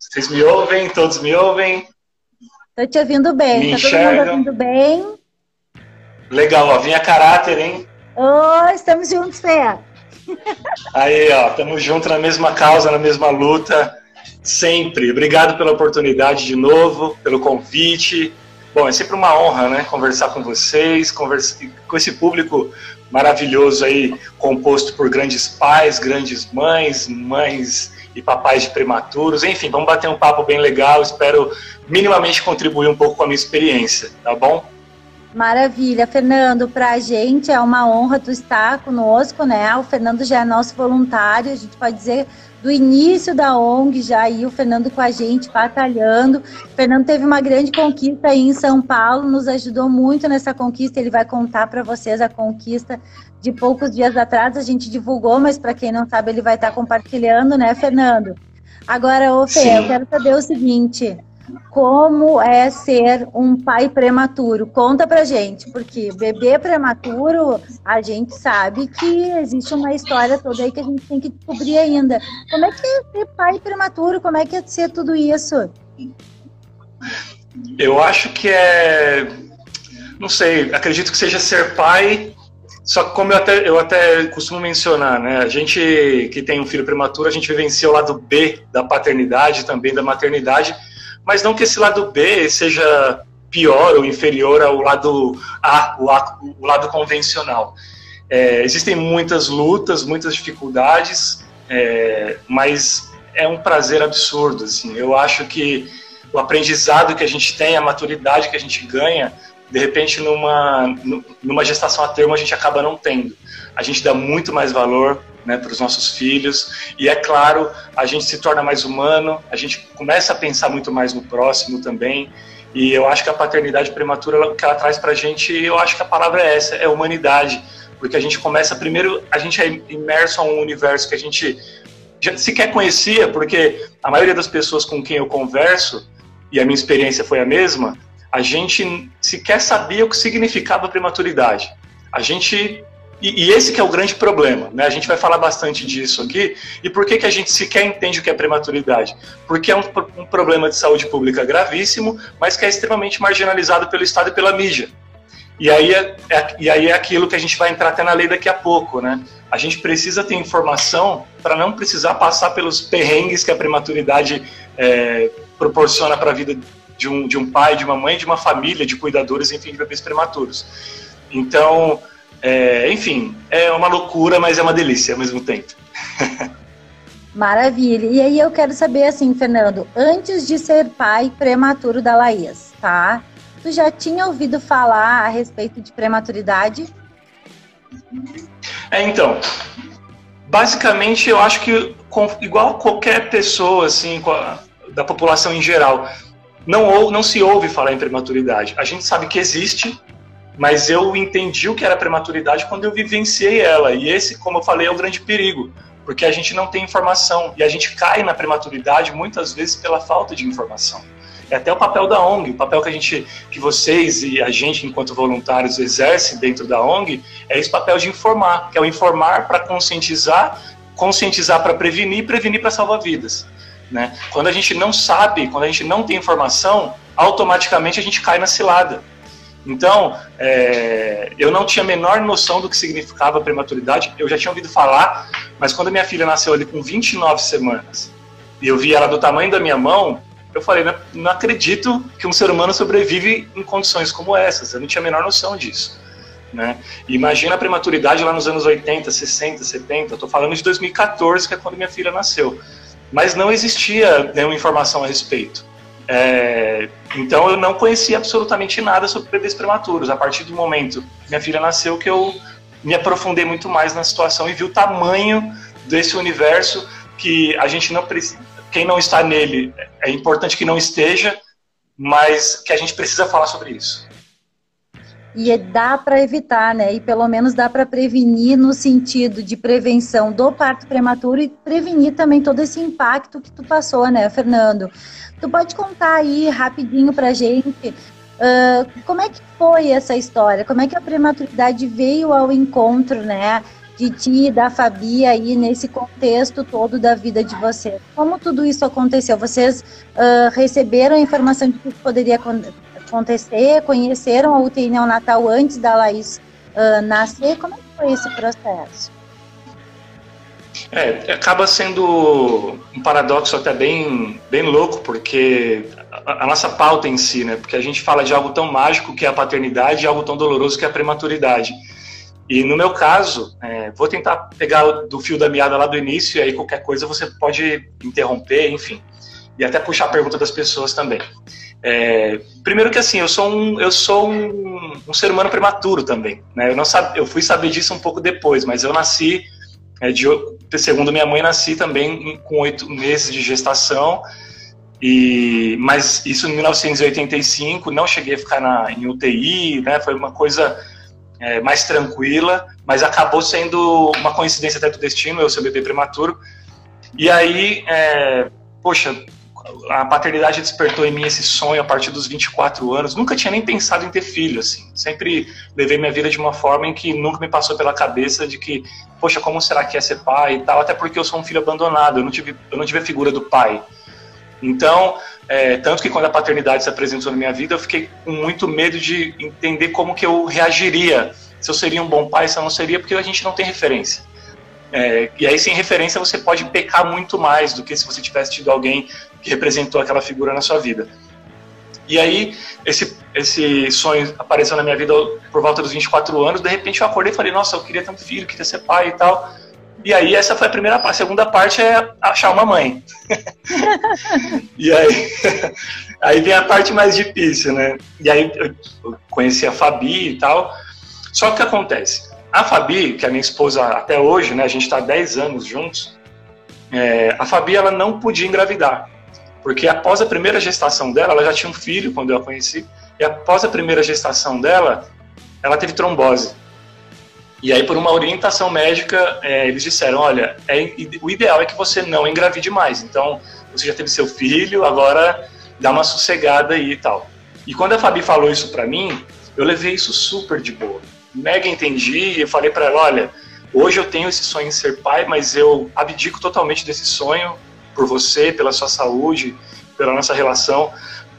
Vocês me ouvem? Todos me ouvem? Tô te ouvindo bem. Me tá enxergam? todo mundo ouvindo bem? Legal, ó. Vinha caráter, hein? Ô, estamos juntos, Fé. Aí, ó. Estamos juntos na mesma causa, na mesma luta. Sempre. Obrigado pela oportunidade de novo, pelo convite. Bom, é sempre uma honra, né? Conversar com vocês, conversar com esse público maravilhoso aí, composto por grandes pais, grandes mães, mães e papais de prematuros. Enfim, vamos bater um papo bem legal. Espero minimamente contribuir um pouco com a minha experiência, tá bom? Maravilha, Fernando. Para a gente é uma honra tu estar conosco, né? O Fernando já é nosso voluntário, a gente pode dizer do início da ONG já aí o Fernando com a gente batalhando. O Fernando teve uma grande conquista aí em São Paulo, nos ajudou muito nessa conquista. Ele vai contar para vocês a conquista de poucos dias atrás. A gente divulgou, mas para quem não sabe, ele vai estar compartilhando, né, Fernando? Agora, ô Fê, eu quero saber o seguinte: como é ser um pai prematuro. Conta pra gente, porque bebê prematuro, a gente sabe que existe uma história toda aí que a gente tem que descobrir ainda. Como é que é ser pai prematuro? Como é que é ser tudo isso? Eu acho que é. Não sei, acredito que seja ser pai. Só que como eu até, eu até costumo mencionar, né? A gente que tem um filho prematuro, a gente vivencia o lado B da paternidade, também da maternidade, mas não que esse lado B seja pior ou inferior ao lado A, o, a, o lado convencional. É, existem muitas lutas, muitas dificuldades, é, mas é um prazer absurdo. Assim. Eu acho que o aprendizado que a gente tem, a maturidade que a gente ganha, de repente numa, numa gestação a termo a gente acaba não tendo. A gente dá muito mais valor né, para os nossos filhos. E é claro, a gente se torna mais humano, a gente começa a pensar muito mais no próximo também. E eu acho que a paternidade prematura, o que ela traz para a gente, eu acho que a palavra é essa, é humanidade. Porque a gente começa, primeiro, a gente é imerso a um universo que a gente já sequer conhecia, porque a maioria das pessoas com quem eu converso, e a minha experiência foi a mesma, a gente sequer sabia o que significava prematuridade. A gente e, e, esse que é o grande problema, né? A gente vai falar bastante disso aqui. E por que, que a gente sequer entende o que é prematuridade? Porque é um, um problema de saúde pública gravíssimo, mas que é extremamente marginalizado pelo Estado e pela mídia. E aí é, é, e aí é aquilo que a gente vai entrar até na lei daqui a pouco, né? A gente precisa ter informação para não precisar passar pelos perrengues que a prematuridade é, proporciona para a vida de um, de um pai, de uma mãe, de uma família, de cuidadores, enfim, de bebês prematuros. Então, é, enfim, é uma loucura, mas é uma delícia ao mesmo tempo. Maravilha. E aí eu quero saber assim, Fernando, antes de ser pai prematuro da Laís, tá? Tu já tinha ouvido falar a respeito de prematuridade? É, então, basicamente eu acho que igual qualquer pessoa assim da população em geral, não ou, não se ouve falar em prematuridade. A gente sabe que existe, mas eu entendi o que era prematuridade quando eu vivenciei ela. E esse, como eu falei, é o grande perigo, porque a gente não tem informação e a gente cai na prematuridade muitas vezes pela falta de informação. É até o papel da ONG, o papel que a gente, que vocês e a gente, enquanto voluntários, exerce dentro da ONG, é esse papel de informar, que é o informar para conscientizar, conscientizar para prevenir, prevenir para salvar vidas. Né? Quando a gente não sabe, quando a gente não tem informação, automaticamente a gente cai na cilada. Então, é, eu não tinha a menor noção do que significava prematuridade, eu já tinha ouvido falar, mas quando minha filha nasceu ali com 29 semanas, e eu vi ela do tamanho da minha mão, eu falei, não, não acredito que um ser humano sobrevive em condições como essas. Eu não tinha a menor noção disso. Né? Imagina a prematuridade lá nos anos 80, 60, 70. Estou falando de 2014, que é quando minha filha nasceu. Mas não existia nenhuma informação a respeito. É, então eu não conhecia absolutamente nada sobre bebês prematuros. A partir do momento que minha filha nasceu, que eu me aprofundei muito mais na situação e vi o tamanho desse universo que a gente não precisa quem não está nele, é importante que não esteja, mas que a gente precisa falar sobre isso. E é, dá para evitar, né? E pelo menos dá para prevenir no sentido de prevenção do parto prematuro e prevenir também todo esse impacto que tu passou, né, Fernando? Tu pode contar aí rapidinho para gente uh, como é que foi essa história? Como é que a prematuridade veio ao encontro, né? de ti e da Fabi aí nesse contexto todo da vida de vocês. Como tudo isso aconteceu? Vocês uh, receberam a informação de que poderia acontecer? Conheceram a UTI neonatal antes da Laís uh, nascer? Como é que foi esse processo? É, acaba sendo um paradoxo até bem, bem louco, porque a, a, nossa pauta em si, né? Porque a gente fala de algo tão mágico que é a paternidade e algo tão doloroso que é a prematuridade. E no meu caso, é, vou tentar pegar do fio da meada lá do início, e aí qualquer coisa você pode interromper, enfim. E até puxar a pergunta das pessoas também. É, primeiro que assim, eu sou um, eu sou um, um ser humano prematuro também. Né? Eu, não sabe, eu fui saber disso um pouco depois, mas eu nasci, é, de, segundo minha mãe, nasci também com oito meses de gestação. E, mas isso em 1985, não cheguei a ficar na, em UTI, né? foi uma coisa é, mais tranquila, mas acabou sendo uma coincidência até do destino, eu ser bebê prematuro. E aí, é, poxa, a paternidade despertou em mim esse sonho a partir dos 24 anos. Nunca tinha nem pensado em ter filho, assim. Sempre levei minha vida de uma forma em que nunca me passou pela cabeça de que, poxa, como será que é ser pai e tal, até porque eu sou um filho abandonado, eu não tive, eu não tive a figura do pai. Então, é, tanto que quando a paternidade se apresentou na minha vida, eu fiquei com muito medo de entender como que eu reagiria. Se eu seria um bom pai, se eu não seria, porque a gente não tem referência. É, e aí, sem referência, você pode pecar muito mais do que se você tivesse tido alguém que representou aquela figura na sua vida. E aí, esse, esse sonho apareceu na minha vida por volta dos 24 anos. De repente, eu acordei e falei: Nossa, eu queria ter um filho, queria ser pai e tal. E aí essa foi a primeira parte. A segunda parte é achar uma mãe. e aí, aí vem a parte mais difícil, né? E aí eu conheci a Fabi e tal. Só que o que acontece? A Fabi, que é minha esposa até hoje, né? A gente está há 10 anos juntos. É, a Fabi, ela não podia engravidar. Porque após a primeira gestação dela, ela já tinha um filho quando eu a conheci. E após a primeira gestação dela, ela teve trombose. E aí, por uma orientação médica, é, eles disseram: olha, é, o ideal é que você não engravide mais. Então, você já teve seu filho, agora dá uma sossegada aí e tal. E quando a Fabi falou isso para mim, eu levei isso super de boa. Mega entendi e falei para ela: olha, hoje eu tenho esse sonho em ser pai, mas eu abdico totalmente desse sonho por você, pela sua saúde, pela nossa relação.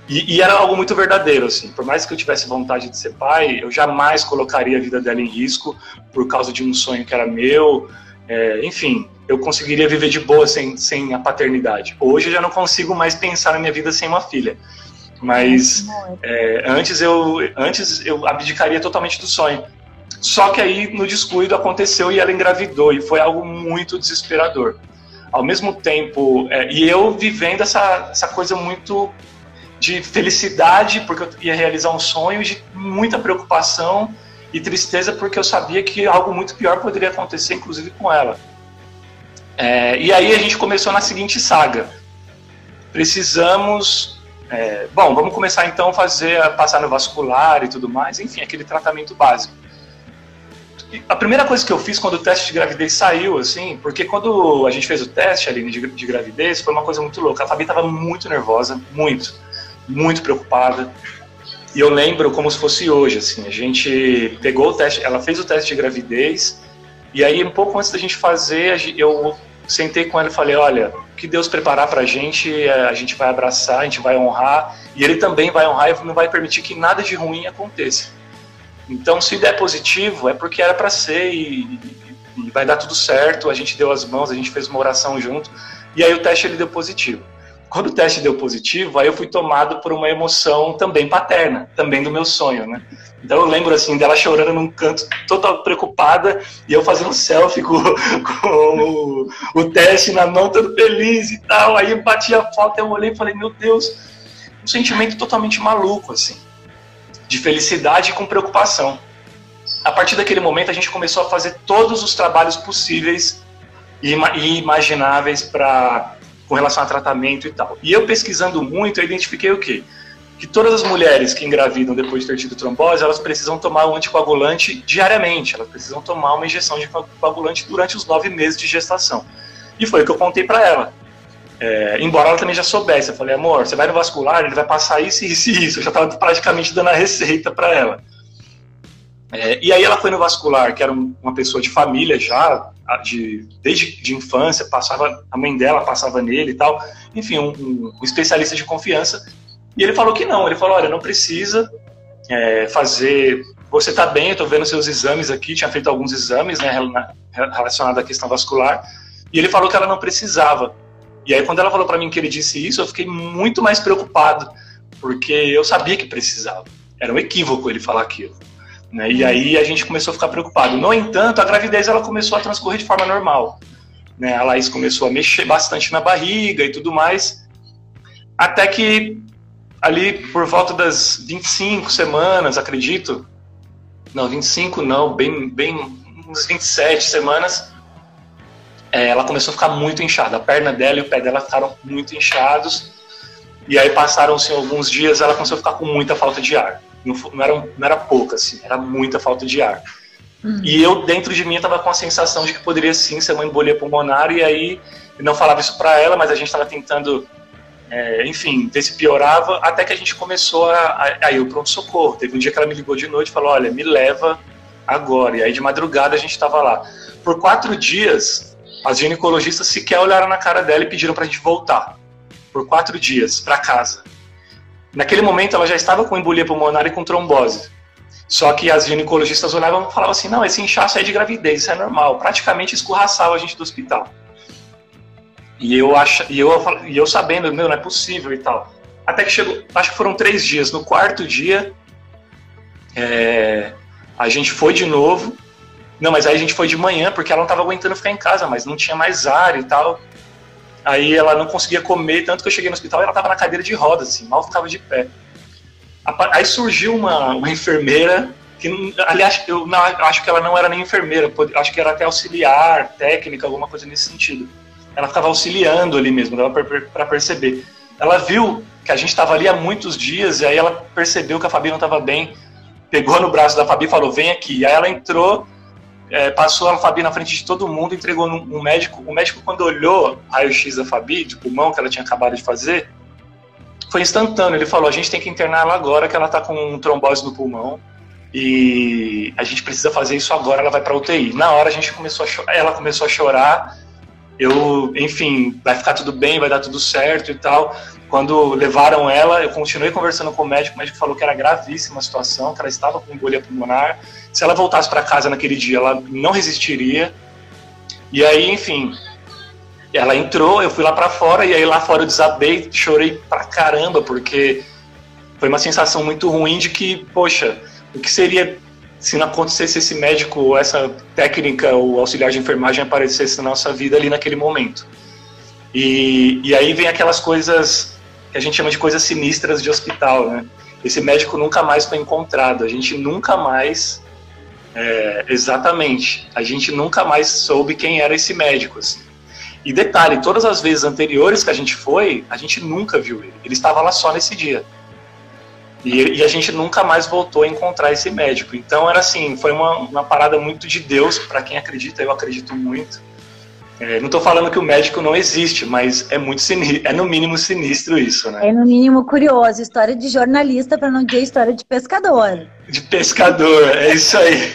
E, e, era algo muito verdadeiro, assim. Por mais que eu tivesse vontade de ser pai, eu jamais colocaria a vida dela em risco por causa de um sonho que era meu. É, enfim, eu conseguiria viver de boa sem, sem a paternidade. Hoje eu já não consigo mais pensar na minha vida sem uma filha. Mas é, antes, eu, antes eu abdicaria totalmente do sonho. Só que aí no descuido aconteceu e ela engravidou e foi algo muito desesperador. Ao mesmo tempo, é, e eu vivendo essa, essa coisa muito de felicidade, porque eu ia realizar um sonho, de muita preocupação e tristeza, porque eu sabia que algo muito pior poderia acontecer, inclusive com ela. É, e aí a gente começou na seguinte saga. Precisamos. É, bom, vamos começar então a fazer, passar no vascular e tudo mais, enfim, aquele tratamento básico. A primeira coisa que eu fiz quando o teste de gravidez saiu, assim, porque quando a gente fez o teste ali de, de gravidez, foi uma coisa muito louca. A Fabi estava muito nervosa, muito, muito preocupada. E eu lembro como se fosse hoje, assim, a gente pegou o teste, ela fez o teste de gravidez, e aí um pouco antes da gente fazer, eu sentei com ela e falei, olha, o que Deus preparar para a gente, é, a gente vai abraçar, a gente vai honrar, e Ele também vai honrar e não vai permitir que nada de ruim aconteça. Então, se der positivo, é porque era para ser e, e, vai dar tudo certo. A gente deu as mãos, a gente fez uma oração junto, e aí o teste ele deu positivo. Quando o teste deu positivo, aí eu fui tomado por uma emoção também paterna, também do meu sonho, né? Então eu lembro assim dela chorando num canto, toda preocupada, e eu fazendo selfie com, com o, o, teste na mão, todo feliz e tal. Aí eu bati a foto, eu olhei e falei, meu Deus, um sentimento totalmente maluco, assim, de felicidade com preocupação. A partir daquele momento a gente começou a fazer todos os trabalhos possíveis e, e imagináveis para com relação a tratamento e tal. E eu pesquisando muito, eu identifiquei o quê? que todas as mulheres que engravidam depois de ter tido trombose, elas precisam tomar um anticoagulante diariamente, elas precisam tomar uma injeção de coagulante durante os nove meses de gestação. E foi o que eu contei para ela. É, embora ela também já soubesse, eu falei, amor, você vai no vascular, ele vai passar isso, isso e isso. Eu já estava praticamente dando a receita para ela. É, e aí ela foi no vascular, que era uma pessoa de família já, de, desde de infância, passava a mãe dela passava nele e tal. Enfim, um, um especialista de confiança. E ele falou que não, ele falou, olha, não precisa é, fazer. Você está bem, eu estou vendo seus exames aqui, tinha feito alguns exames né, relacionados à questão vascular, e ele falou que ela não precisava. E aí, quando ela falou para mim que ele disse isso, eu fiquei muito mais preocupado, porque eu sabia que precisava. Era um equívoco ele falar aquilo. Né? E aí a gente começou a ficar preocupado. No entanto, a gravidez ela começou a transcorrer de forma normal. Né? A Laís começou a mexer bastante na barriga e tudo mais, até que ali por volta das 25 semanas, acredito. Não, 25 não, bem, bem uns 27 semanas. É, ela começou a ficar muito inchada. A perna dela e o pé dela ficaram muito inchados. E aí passaram-se alguns dias, ela começou a ficar com muita falta de ar. Não, não, era, não era pouca, assim, era muita falta de ar. Uhum. E eu, dentro de mim, estava com a sensação de que poderia sim ser uma embolia pulmonar. E aí, eu não falava isso para ela, mas a gente estava tentando é, enfim, ver se piorava, até que a gente começou a, a, ir o pronto-socorro. Teve um dia que ela me ligou de noite e falou: Olha, me leva agora. E aí de madrugada a gente estava lá. Por quatro dias, as ginecologistas sequer olharam na cara dela e pediram para a gente voltar. Por quatro dias, para casa. Naquele momento ela já estava com embolia pulmonar e com trombose. Só que as ginecologistas olhavam e falavam assim: não, esse inchaço é de gravidez, isso é normal. Praticamente escorraçava a gente do hospital. E eu, ach, e eu, e eu sabendo, meu, não é possível e tal. Até que chegou, acho que foram três dias. No quarto dia, é, a gente foi de novo. Não, mas aí a gente foi de manhã, porque ela não estava aguentando ficar em casa, mas não tinha mais ar e tal. Aí ela não conseguia comer, tanto que eu cheguei no hospital e ela estava na cadeira de rodas, assim, mal ficava de pé. Aí surgiu uma, uma enfermeira, que aliás, eu não, acho que ela não era nem enfermeira, acho que era até auxiliar, técnica, alguma coisa nesse sentido ela ficava auxiliando ali mesmo, dava para perceber. Ela viu que a gente estava ali há muitos dias e aí ela percebeu que a Fabi não estava bem, pegou no braço da Fabi e falou: vem aqui. Aí ela entrou, é, passou a Fabi na frente de todo mundo, entregou um médico. O médico, quando olhou raio-x da Fabi, de pulmão, que ela tinha acabado de fazer, foi instantâneo. Ele falou: a gente tem que internar ela agora, que ela está com trombose no pulmão. E a gente precisa fazer isso agora, ela vai para UTI. Na hora a gente começou a chorar, ela começou a chorar eu, enfim, vai ficar tudo bem, vai dar tudo certo e tal. Quando levaram ela, eu continuei conversando com o médico, o médico falou que era gravíssima a situação, que ela estava com embolia pulmonar. Se ela voltasse para casa naquele dia, ela não resistiria. E aí, enfim, ela entrou, eu fui lá para fora e aí lá fora eu desabei, chorei pra caramba, porque foi uma sensação muito ruim de que, poxa, o que seria se não acontecesse esse médico ou essa técnica ou auxiliar de enfermagem aparecesse na nossa vida ali naquele momento. E, e aí vem aquelas coisas que a gente chama de coisas sinistras de hospital, né? Esse médico nunca mais foi encontrado, a gente nunca mais, é, exatamente, a gente nunca mais soube quem era esse médico, assim. E detalhe, todas as vezes anteriores que a gente foi, a gente nunca viu ele. Ele estava lá só nesse dia. E, e a gente nunca mais voltou a encontrar esse médico. Então era assim, foi uma, uma parada muito de Deus, para quem acredita, eu acredito muito. É, não estou falando que o médico não existe, mas é muito sinistro, é no mínimo sinistro isso, né? É no mínimo curioso, história de jornalista para não dizer história de pescador. De pescador, é isso aí.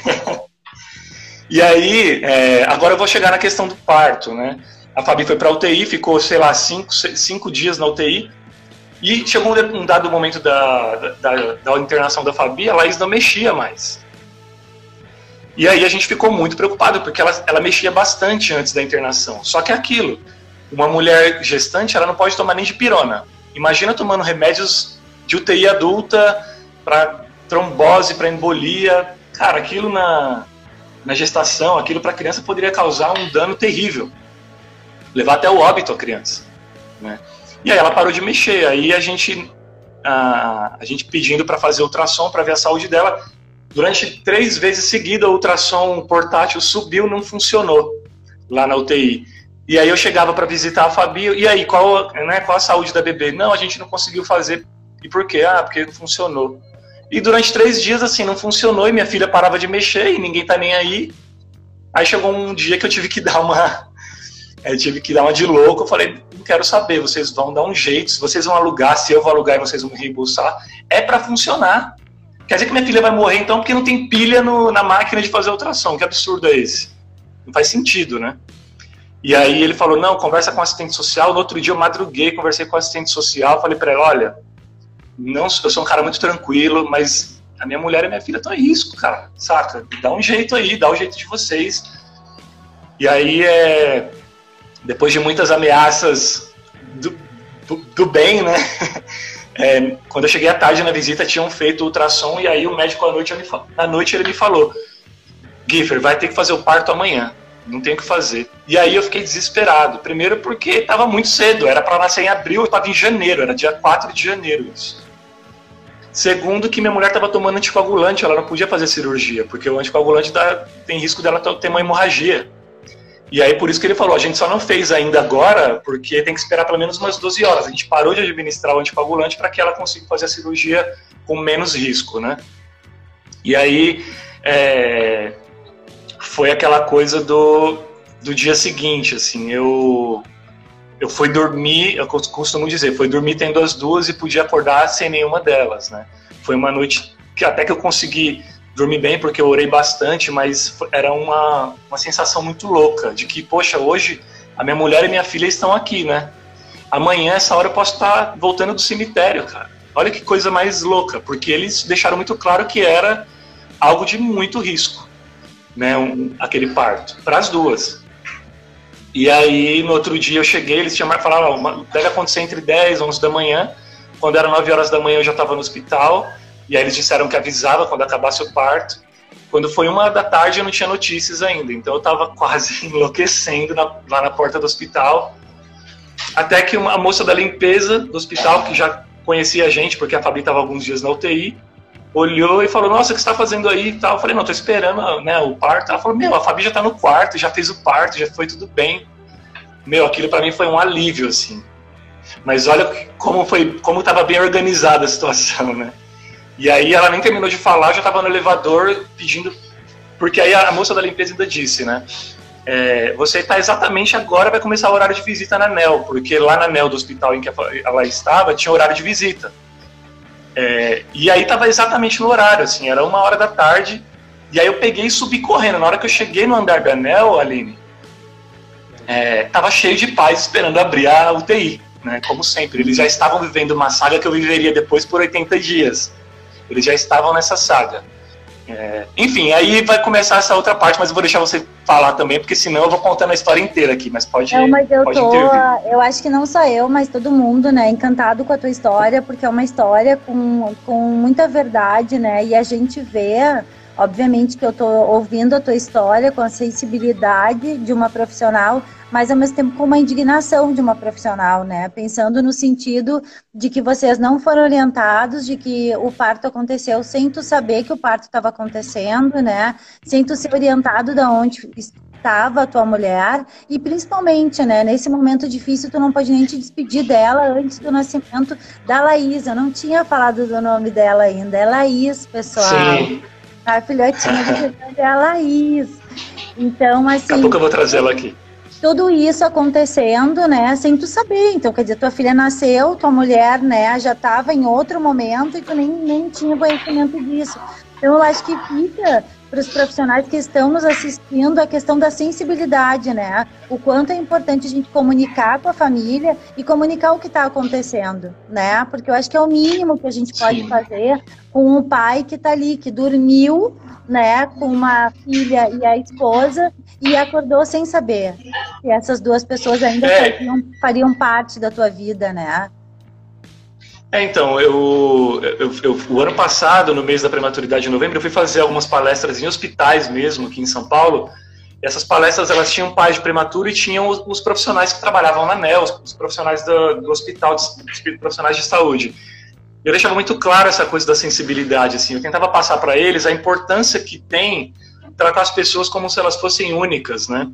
e aí, é, agora eu vou chegar na questão do parto, né? A Fabi foi para UTI, ficou, sei lá, cinco, cinco dias na UTI. E chegou um dado momento da, da, da internação da Fabi, a Laís não mexia mais. E aí a gente ficou muito preocupado, porque ela, ela mexia bastante antes da internação. Só que é aquilo, uma mulher gestante, ela não pode tomar nem de pirona. Imagina tomando remédios de UTI adulta para trombose, para embolia. Cara, aquilo na, na gestação, aquilo para a criança poderia causar um dano terrível levar até o óbito a criança. Né? E aí ela parou de mexer, aí a gente, a, a gente pedindo para fazer ultrassom para ver a saúde dela. Durante três vezes seguidas, o ultrassom portátil subiu, não funcionou lá na UTI. E aí eu chegava para visitar a Fabi, e aí, qual, né, qual a saúde da bebê? Não, a gente não conseguiu fazer. E por quê? Ah, porque não funcionou. E durante três dias, assim, não funcionou, e minha filha parava de mexer, e ninguém tá nem aí. Aí chegou um dia que eu tive que dar uma, eu tive que dar uma de louco. Eu falei, não quero saber, vocês vão dar um jeito. Se vocês vão alugar, se eu vou alugar e vocês vão me reembolsar, é para funcionar. Quer dizer que minha filha vai morrer então porque não tem pilha no, na máquina de fazer ultrassom. Que absurdo é esse? Não faz sentido, né? E aí ele falou, não, conversa com assistente social. No outro dia eu madruguei, conversei com assistente social, falei para ele, olha, não, eu sou um cara muito tranquilo, mas a minha mulher e minha filha estão em risco, cara, saca? Dá um jeito aí, dá o um jeito de vocês. E aí é, depois de muitas ameaças do, do, do bem, né? É, quando eu cheguei à tarde na visita, tinham feito ultrassom e aí o médico à noite, me, à noite ele me falou: Giffer, vai ter que fazer o parto amanhã, não tem o que fazer. E aí eu fiquei desesperado. Primeiro porque estava muito cedo, era para nascer em abril, eu estava em janeiro, era dia 4 de janeiro isso. Segundo, que minha mulher estava tomando anticoagulante, ela não podia fazer cirurgia, porque o anticoagulante dá, tem risco dela ter uma hemorragia. E aí por isso que ele falou, a gente só não fez ainda agora, porque tem que esperar pelo menos umas 12 horas. A gente parou de administrar o anticoagulante para que ela consiga fazer a cirurgia com menos risco, né? E aí é, foi aquela coisa do, do dia seguinte, assim, eu eu fui dormir, eu costumo dizer, foi dormir tendo as duas e podia acordar sem nenhuma delas, né? Foi uma noite que até que eu consegui dormi bem porque eu orei bastante, mas era uma, uma sensação muito louca de que, poxa, hoje a minha mulher e minha filha estão aqui, né? Amanhã, essa hora, eu posso estar voltando do cemitério, cara. Olha que coisa mais louca, porque eles deixaram muito claro que era algo de muito risco, né? Um, aquele parto, para as duas. E aí, no outro dia, eu cheguei, eles tinham falado, deve acontecer entre 10 e 11 da manhã. Quando eram 9 horas da manhã, eu já estava no hospital e aí eles disseram que avisava quando acabasse o parto. Quando foi uma da tarde eu não tinha notícias ainda, então eu estava quase enlouquecendo na, lá na porta do hospital. Até que uma moça da limpeza do hospital, que já conhecia a gente, porque a Fabi estava alguns dias na UTI, olhou e falou: Nossa, o que você está fazendo aí? Eu falei: Não, estou esperando né, o parto. Ela falou: Meu, a Fabi já está no quarto, já fez o parto, já foi tudo bem. Meu, aquilo para mim foi um alívio, assim. Mas olha como foi, como estava bem organizada a situação, né? E aí ela nem terminou de falar, já estava no elevador pedindo. Porque aí a moça da limpeza ainda disse, né? É, você está exatamente agora vai começar o horário de visita na NEL, porque lá na NEL do hospital em que ela estava tinha horário de visita. É, e aí estava exatamente no horário, assim, era uma hora da tarde. E aí eu peguei e subi correndo. Na hora que eu cheguei no andar da NEL, Aline, é, tava cheio de pais esperando abrir a UTI né? Como sempre, eles já estavam vivendo uma saga que eu viveria depois por 80 dias. Eles já estavam nessa saga. É, enfim, aí vai começar essa outra parte, mas eu vou deixar você falar também, porque senão eu vou contando a história inteira aqui, mas pode Não, mas eu pode tô, intervir. eu acho que não só eu, mas todo mundo, né, encantado com a tua história, porque é uma história com, com muita verdade, né, e a gente vê Obviamente que eu estou ouvindo a tua história com a sensibilidade de uma profissional, mas ao mesmo tempo com uma indignação de uma profissional, né? Pensando no sentido de que vocês não foram orientados, de que o parto aconteceu sem tu saber que o parto estava acontecendo, né? Sem tu ser orientado de onde estava a tua mulher e principalmente, né, nesse momento difícil tu não pode nem te despedir dela antes do nascimento da Laís. Eu não tinha falado do nome dela ainda, é Laís, pessoal. Sim. A filhotinha do Fernando é a Laís. Então, assim. Daqui a pouco eu vou trazer ela aqui. Tudo isso acontecendo, né, sem tu saber. Então, quer dizer, tua filha nasceu, tua mulher, né, já estava em outro momento e tu nem, nem tinha conhecimento disso. Então, eu acho que fica para os profissionais que estão nos assistindo a questão da sensibilidade, né? O quanto é importante a gente comunicar com a família e comunicar o que está acontecendo, né? Porque eu acho que é o mínimo que a gente pode Sim. fazer com um pai que está ali, que dormiu, né, com uma filha e a esposa e acordou sem saber que essas duas pessoas ainda é. fariam, fariam parte da tua vida, né? É, então, eu, eu, eu, o ano passado, no mês da prematuridade, em novembro, eu fui fazer algumas palestras em hospitais mesmo, aqui em São Paulo. Essas palestras, elas tinham pais de prematuro e tinham os, os profissionais que trabalhavam na NEL, os, os profissionais do, do hospital, os profissionais de saúde. Eu deixava muito claro essa coisa da sensibilidade, assim. Eu tentava passar para eles a importância que tem tratar as pessoas como se elas fossem únicas, né?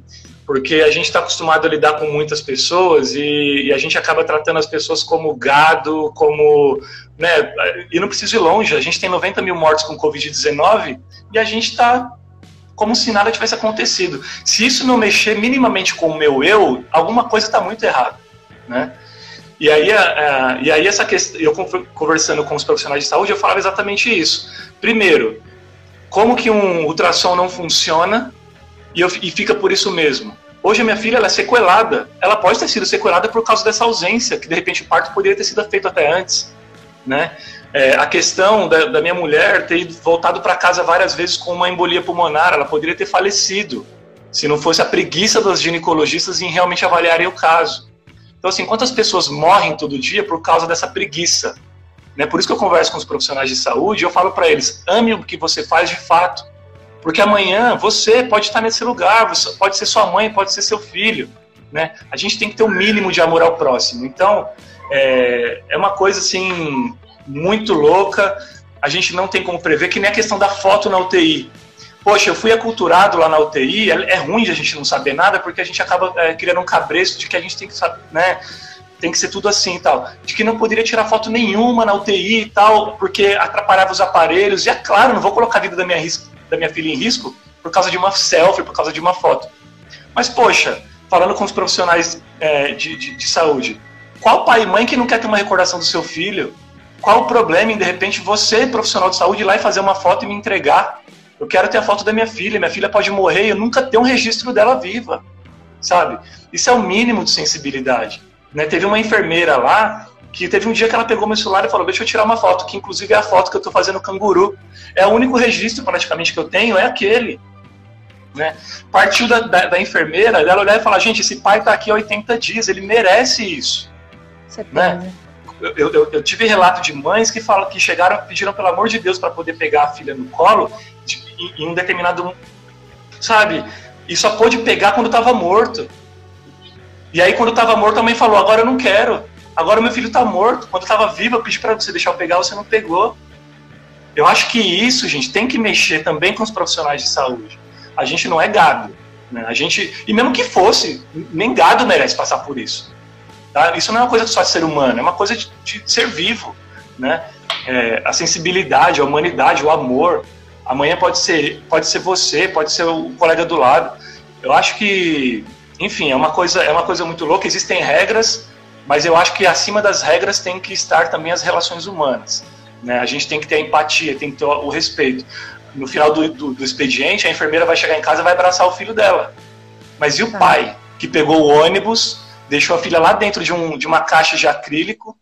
Porque a gente está acostumado a lidar com muitas pessoas e, e, a gente acaba tratando as pessoas como gado, como. Né? E não preciso ir longe, a gente tem 90 mil mortes com Covid-19 e a gente está como se nada tivesse acontecido. Se isso não mexer minimamente com o meu eu, alguma coisa está muito errada, né? E aí, a, a, e aí essa questão, eu conversando com os profissionais de saúde, eu falava exatamente isso. Primeiro, como que um ultrassom não funciona e, eu, e fica por isso mesmo. Hoje a minha filha ela é sequelada. Ela pode ter sido sequelada por causa dessa ausência, que de repente o parto poderia ter sido feito até antes. Né? É, a questão da, da, minha mulher ter voltado para casa várias vezes com uma embolia pulmonar, ela poderia ter falecido se não fosse a preguiça das ginecologistas em realmente avaliarem o caso. Então, assim, quantas pessoas morrem todo dia por causa dessa preguiça? Né? Por isso que eu converso com os profissionais de saúde e eu falo para eles: ame o que você faz de fato. Porque amanhã você pode estar nesse lugar, pode ser sua mãe, pode ser seu filho. Né? A gente tem que ter o um mínimo de amor ao próximo. Então, é, é uma coisa assim, muito louca. A gente não tem como prever, que nem a questão da foto na UTI. Poxa, eu fui aculturado lá na UTI, é, é ruim a gente não saber nada, porque a gente acaba é, criando um cabresto de que a gente tem que saber, né? Tem que ser tudo assim e tal. De que não poderia tirar foto nenhuma na UTI e tal, porque atrapalhava os aparelhos. E é claro, não vou colocar a vida da minha, da minha filha em risco por causa de uma selfie, por causa de uma foto. Mas, poxa, falando com os profissionais é, de, de, de, saúde, qual pai e mãe que não quer ter uma recordação do seu filho? Qual o problema em, de repente, você, profissional de saúde, ir lá e fazer uma foto e me entregar? Eu quero ter a foto da minha filha, minha filha pode morrer e eu nunca ter um registro dela viva, sabe? Isso é o mínimo de sensibilidade. Né? Teve uma enfermeira lá que teve um dia que ela pegou meu celular e falou: Deixa eu tirar uma foto, que inclusive é a foto que eu estou fazendo canguru. É o único registro praticamente que eu tenho, é aquele. Né? Partiu da, da, da enfermeira, dela olhar e falar: Gente, esse pai está aqui há 80 dias, ele merece isso. Você né? Eu, eu, eu, tive relato de mães que falam que chegaram, pediram pelo amor de Deus para poder pegar a filha no colo de, em, em um determinado. Sabe? E só pôde pegar quando estava morto. E aí, quando estava morto, a mãe falou: Agora eu não quero. Agora meu filho está morto. Quando estava vivo, eu pedi para você deixar eu pegar, você não pegou. Eu acho que isso, gente, tem que mexer também com os profissionais de saúde. A gente não é gado. Né? A gente, e mesmo que fosse, nem gado merece passar por isso. Tá? Isso não é uma coisa só de ser humano, é uma coisa de, de ser vivo. Né? É, a sensibilidade, a humanidade, o amor. Amanhã pode ser, pode ser você, pode ser o colega do lado. Eu acho que enfim, é uma coisa, é uma coisa muito louca. Existem regras, mas eu acho que acima das regras tem que estar também as relações humanas. Né? A gente tem que ter a empatia, tem que ter o respeito. No final do, do, do expediente, a enfermeira vai chegar em casa e vai abraçar o filho dela. Mas e o tá. pai que pegou o ônibus, deixou a filha lá dentro de, um, de uma caixa de acrílico,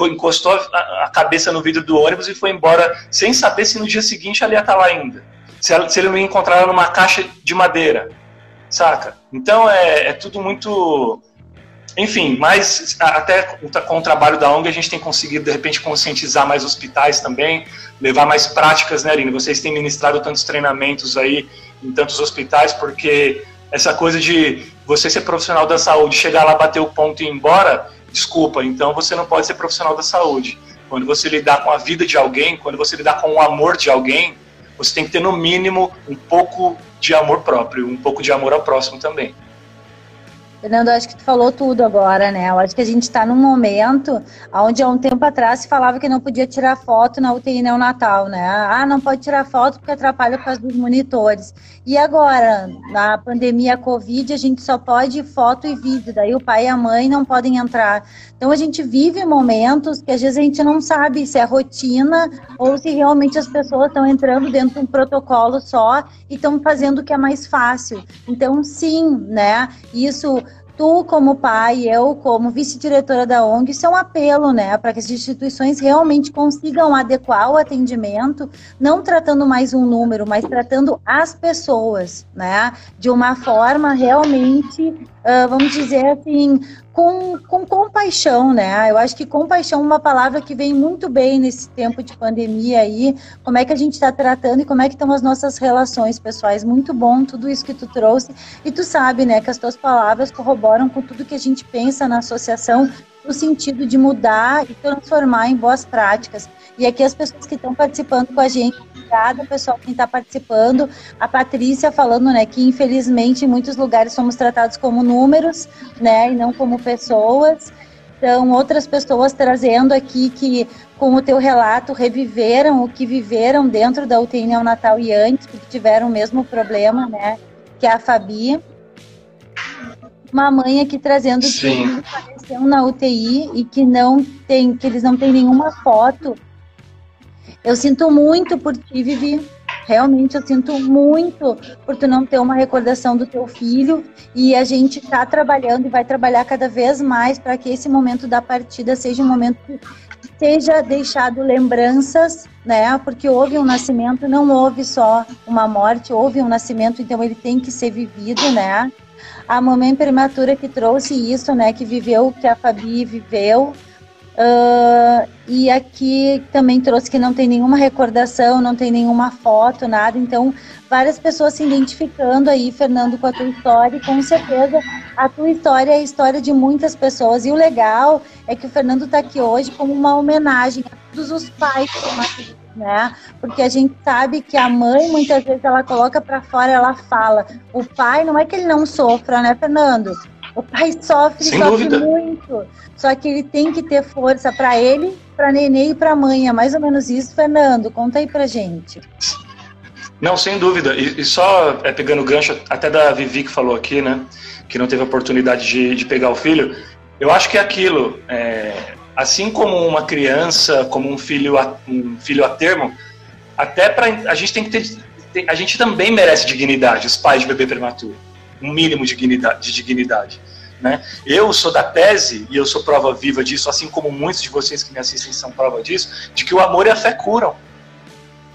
encostou a, a, cabeça no vidro do ônibus e foi embora sem saber se no dia seguinte ela ia estar lá ainda. Se, ela, se ele não ia encontrar ela numa caixa de madeira, saca? Então é, é tudo muito. Enfim, mas até com o trabalho da ONG a gente tem conseguido, de repente, conscientizar mais hospitais também, levar mais práticas, né, Aline? Vocês têm ministrado tantos treinamentos aí em tantos hospitais, porque essa coisa de você ser profissional da saúde, chegar lá, bater o ponto e ir embora, desculpa, então você não pode ser profissional da saúde. Quando você lidar com a vida de alguém, quando você lidar com o amor de alguém, você tem que ter no mínimo um pouco de amor próprio, um pouco de amor ao próximo também. Fernando, acho que tu falou tudo agora, né? Eu acho que a gente está num momento onde há um tempo atrás se falava que não podia tirar foto na UTI neonatal, né? Ah, não pode tirar foto porque atrapalha por causa dos monitores. E agora, na pandemia Covid, a gente só pode foto e vídeo, daí o pai e a mãe não podem entrar. Então a gente vive momentos que às vezes a gente não sabe se é rotina ou se realmente as pessoas estão entrando dentro de um protocolo só e estão fazendo o que é mais fácil. Então, sim, né? Isso tu como pai, eu como vice-diretora da ONG, isso é um apelo, né, para que as instituições realmente consigam adequar o atendimento, não tratando mais um número, mas tratando as pessoas, né, de uma forma realmente, uh, vamos dizer assim, com, com compaixão, né? Eu acho que compaixão é uma palavra que vem muito bem nesse tempo de pandemia aí. Como é que a gente está tratando e como é que estão as nossas relações pessoais? Muito bom tudo isso que tu trouxe. E tu sabe, né, que as tuas palavras corroboram com tudo que a gente pensa na associação no sentido de mudar e transformar em boas práticas. E aqui as pessoas que estão participando com a gente, obrigada pessoal que está participando. A Patrícia falando, né, que infelizmente em muitos lugares somos tratados como números, né, e não como pessoas. Então, outras pessoas trazendo aqui que, com o teu relato, reviveram o que viveram dentro da UTI neonatal e antes, porque tiveram o mesmo problema, né, que a Fabi uma mãe aqui trazendo Sim. que apareceu na UTI e que não tem, que eles não têm nenhuma foto. Eu sinto muito por ti, Vivi. Realmente eu sinto muito por tu não ter uma recordação do teu filho e a gente está trabalhando e vai trabalhar cada vez mais para que esse momento da partida seja um momento que seja deixado lembranças, né? Porque houve um nascimento, não houve só uma morte, houve um nascimento, então ele tem que ser vivido, né? A mamãe prematura que trouxe isso, né? Que viveu o que a Fabi viveu. Uh, e aqui também trouxe que não tem nenhuma recordação, não tem nenhuma foto, nada. Então, várias pessoas se identificando aí, Fernando, com a tua história. E com certeza a tua história é a história de muitas pessoas. E o legal é que o Fernando está aqui hoje como uma homenagem a todos os pais que né? Porque a gente sabe que a mãe muitas vezes ela coloca para fora, ela fala. O pai não é que ele não sofra, né, Fernando? O pai sofre, Sem sofre dúvida. muito. Só que ele tem que ter força para ele, para neném e para mãe. É mais ou menos isso, Fernando. Conta aí pra gente. Não, sem dúvida. E, e só é, pegando o gancho até da Vivi que falou aqui, né? Que não teve a oportunidade de, de pegar o filho. Eu acho que é aquilo. É, assim como uma criança, como um filho a, um filho a termo, até para a gente tem que ter, a gente também merece dignidade, os pais de bebê prematuro, um mínimo de dignidade, de dignidade. Né? Eu sou da tese, e eu sou prova viva disso, assim como muitos de vocês que me assistem são prova disso, de que o amor e a fé curam.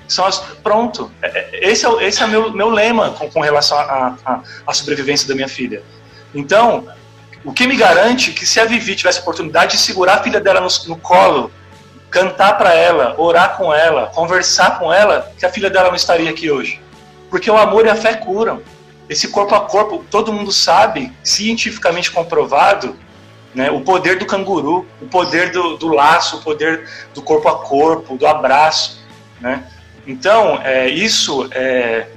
São as, pronto. É, é, esse é, esse é meu, meu lema com, com relação à sobrevivência da minha filha. Então, o que me garante que se a Vivi tivesse a oportunidade de segurar a filha dela no, no colo, cantar para ela, orar com ela, conversar com ela, que a filha dela não estaria aqui hoje. Porque o amor e a fé curam. Esse corpo a corpo, todo mundo sabe, cientificamente comprovado, né, o poder do canguru, o poder do, do laço, o poder do corpo a corpo, do abraço. Né? Então, é, isso é,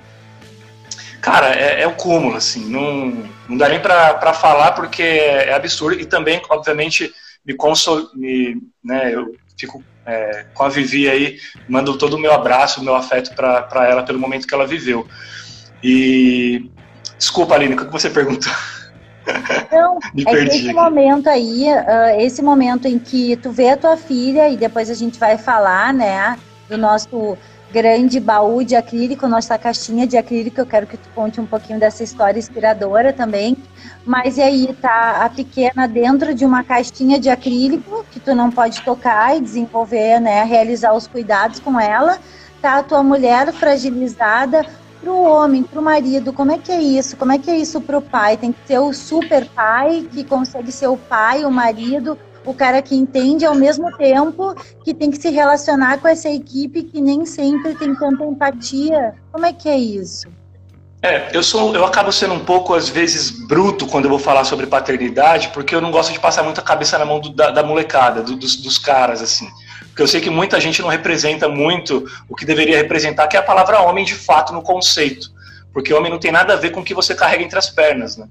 Cara, é, é o cúmulo, assim, não, não dá nem para falar porque é, é, absurdo e também, obviamente, me console, me, né, eu fico é, com a Vivi aí, mando todo o meu abraço, o meu afeto para ela pelo momento que ela viveu. E desculpa, Aline, o que você perguntou? Então, Me é perdi esse momento aí, uh, esse momento em que tu vê a tua filha e depois a gente vai falar, né, do nosso grande baú de acrílico, nossa caixinha de acrílico. Eu quero que tu conte um pouquinho dessa história inspiradora também. Mas e aí tá a pequena dentro de uma caixinha de acrílico que tu não pode tocar e desenvolver, né, realizar os cuidados com ela. Tá a tua mulher fragilizada para o homem, para o marido, como é que é isso? Como é que é isso para o pai? Tem que ser o super pai que consegue ser o pai, o marido, o cara que entende ao mesmo tempo que tem que se relacionar com essa equipe que nem sempre tem tanta empatia. Como é que é isso? É, eu sou, eu acabo sendo um pouco às vezes bruto quando eu vou falar sobre paternidade, porque eu não gosto de passar muita cabeça na mão do, da, da, molecada, do, dos, dos caras assim. Porque eu sei que muita gente não representa muito o que deveria representar, que é a palavra homem de fato no conceito porque homem não tem nada a ver com o que você carrega entre as pernas, né?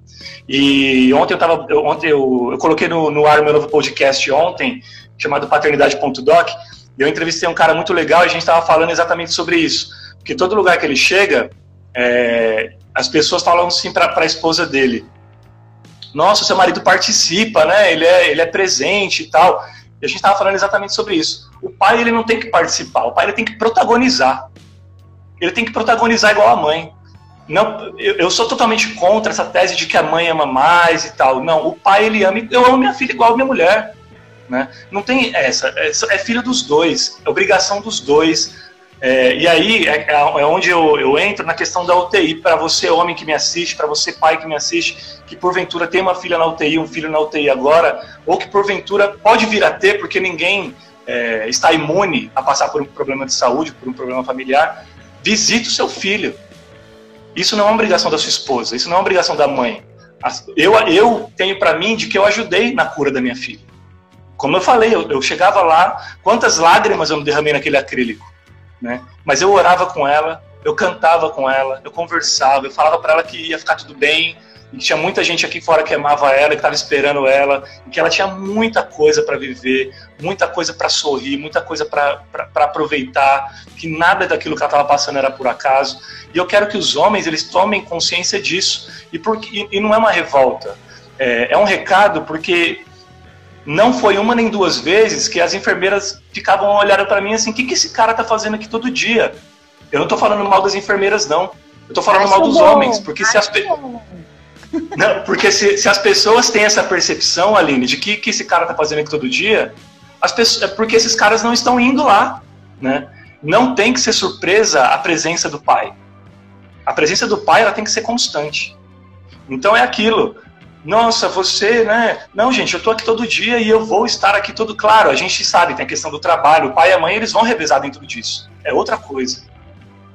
E ontem eu tava, eu, ontem eu, eu coloquei no, no ar o meu novo podcast ontem, chamado paternidade.doc, e eu entrevistei um cara muito legal e a gente estava falando exatamente sobre isso, porque todo lugar que ele chega, é, as pessoas falam assim para a esposa dele, nossa, seu marido participa, né? Ele é, ele é presente e tal. E a gente estava falando exatamente sobre isso. O pai ele não tem que participar, o pai ele tem que protagonizar. Ele tem que protagonizar igual a mãe. Não, eu, eu, sou totalmente contra essa tese de que a mãe ama mais e tal. Não, o pai ele ama, eu amo minha filha igual a minha mulher, né? Não tem essa, é, é filho dos dois, é obrigação dos dois. É, e aí é, é, é onde eu, eu, entro na questão da UTI para você homem que me assiste, para você pai que me assiste, que porventura tem uma filha na UTI, um filho na UTI agora, ou que porventura pode vir a ter, porque ninguém é, está imune a passar por um problema de saúde, por um problema familiar. Visite o seu filho isso não é uma obrigação da sua esposa, isso não é uma obrigação da mãe. Eu, eu tenho para mim de que eu ajudei na cura da minha filha. Como eu falei, eu, eu chegava lá, quantas lágrimas eu não derramei naquele acrílico, né? Mas eu orava com ela, eu cantava com ela, eu conversava, eu falava para ela que ia ficar tudo bem, e que tinha muita gente aqui fora que amava ela, que estava esperando ela, e que ela tinha muita coisa para viver, muita coisa para sorrir, muita coisa para aproveitar, que nada daquilo que ela estava passando era por acaso. E eu quero que os homens eles tomem consciência disso. E, porque, e, não é uma revolta, é, é um recado porque não foi uma nem duas vezes que as enfermeiras ficavam olhando para mim assim: o que, que esse cara está fazendo aqui todo dia? Eu não estou falando mal das enfermeiras, não. Eu estou falando Acho mal dos bom. homens, porque se as pessoas não, porque se, se, as pessoas têm essa percepção, Aline, de que, que esse cara tá fazendo aqui todo dia, as pessoas, é porque esses caras não estão indo lá, né? Não tem que ser surpresa a presença do pai. A presença do pai ela tem que ser constante. Então é aquilo. Nossa, você, né? Não, gente, eu tô aqui todo dia e eu vou estar aqui todo claro. A gente sabe, tem a questão do trabalho, o pai e a mãe, eles vão revezar dentro disso. É outra coisa.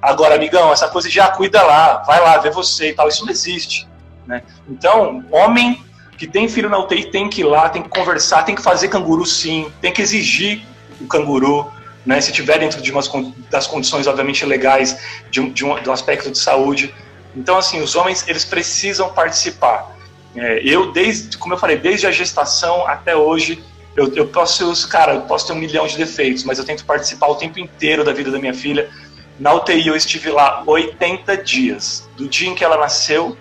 Agora, amigão, essa coisa de ah, cuida lá, vai lá, vê você e tal, isso não existe. Né? Então, homem que tem filho na UTI tem que ir lá, tem que conversar, tem que fazer canguru sim, tem que exigir o canguru, né, se tiver dentro de umas, das condições, obviamente, legais de um, de um, aspecto de saúde. Então, assim, os homens, eles precisam participar. É, eu, desde, como eu falei, desde a gestação até hoje, eu, eu posso, cara, eu posso ter um milhão de defeitos, mas eu tento participar o tempo inteiro da vida da minha filha. Na UTI eu estive lá 80 dias, do dia em que ela nasceu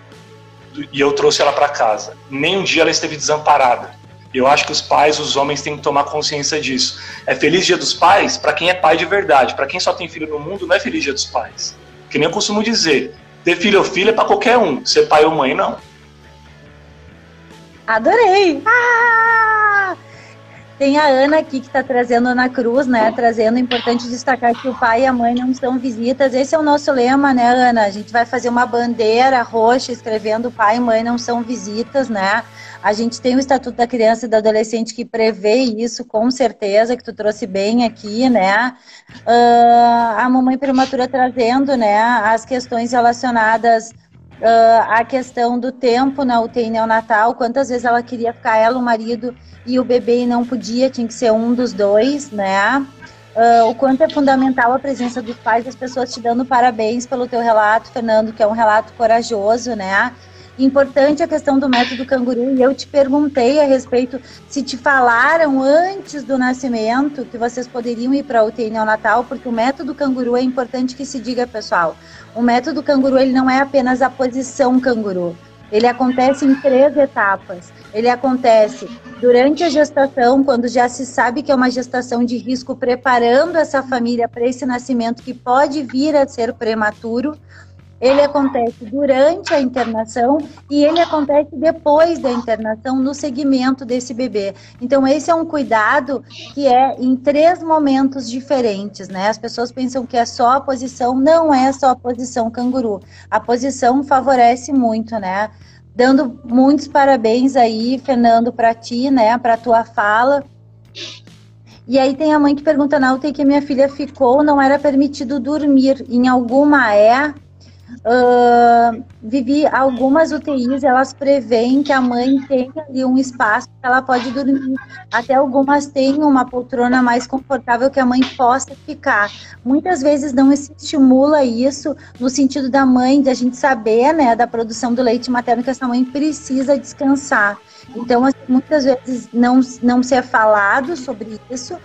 e eu trouxe ela para casa. Nem um dia ela esteve desamparada. Eu acho que os pais, os homens têm que tomar consciência disso. É feliz dia dos pais para quem é pai de verdade. Para quem só tem filho no mundo, não é feliz dia dos pais. Que nem eu costumo dizer, ter filho ou filha é para qualquer um, ser pai ou mãe não. Adorei! Ah! Tem a Ana aqui que está trazendo Ana Cruz, né? Trazendo, importante destacar que o pai e a mãe não são visitas. Esse é o nosso lema, né, Ana? A gente vai fazer uma bandeira roxa escrevendo pai e mãe não são visitas, né? A gente tem o Estatuto da Criança e do Adolescente que prevê isso, com certeza, que tu trouxe bem aqui, né? Uh, a mamãe prematura trazendo, né, as questões relacionadas uh, à questão do tempo na UTI neonatal, quantas vezes ela queria ficar, ela, o marido e o bebê não podia, tinha que ser um dos dois, né? Uh, o quanto é fundamental a presença dos pais, as pessoas te dando parabéns pelo teu relato, Fernando, que é um relato corajoso, né? Importante a questão do método canguru, e eu te perguntei a respeito se te falaram antes do nascimento que vocês poderiam ir para a UTI neonatal, porque o método canguru é importante que se diga, pessoal. O método canguru ele não é apenas a posição canguru. Ele acontece em três etapas. Ele acontece durante a gestação, quando já se sabe que é uma gestação de risco, preparando essa família para esse nascimento que pode vir a ser prematuro ele acontece durante a internação e ele acontece depois da internação no segmento desse bebê. Então esse é um cuidado que é em três momentos diferentes, né? As pessoas pensam que é só a posição, não é só a posição canguru. A posição favorece muito, né? Dando muitos parabéns aí, Fernando, para ti, né, para tua fala. E aí tem a mãe que pergunta na UTI que minha filha ficou, não era permitido dormir. Em alguma é? Uh, vivi algumas UTIs, elas preveem que a mãe tenha ali um espaço que ela pode dormir. Até algumas têm uma poltrona mais confortável que a mãe possa ficar. Muitas vezes não se estimula isso no sentido da mãe, de a gente saber, né, da produção do leite materno que essa mãe precisa descansar. Então, assim, muitas vezes não, não se é falado sobre isso,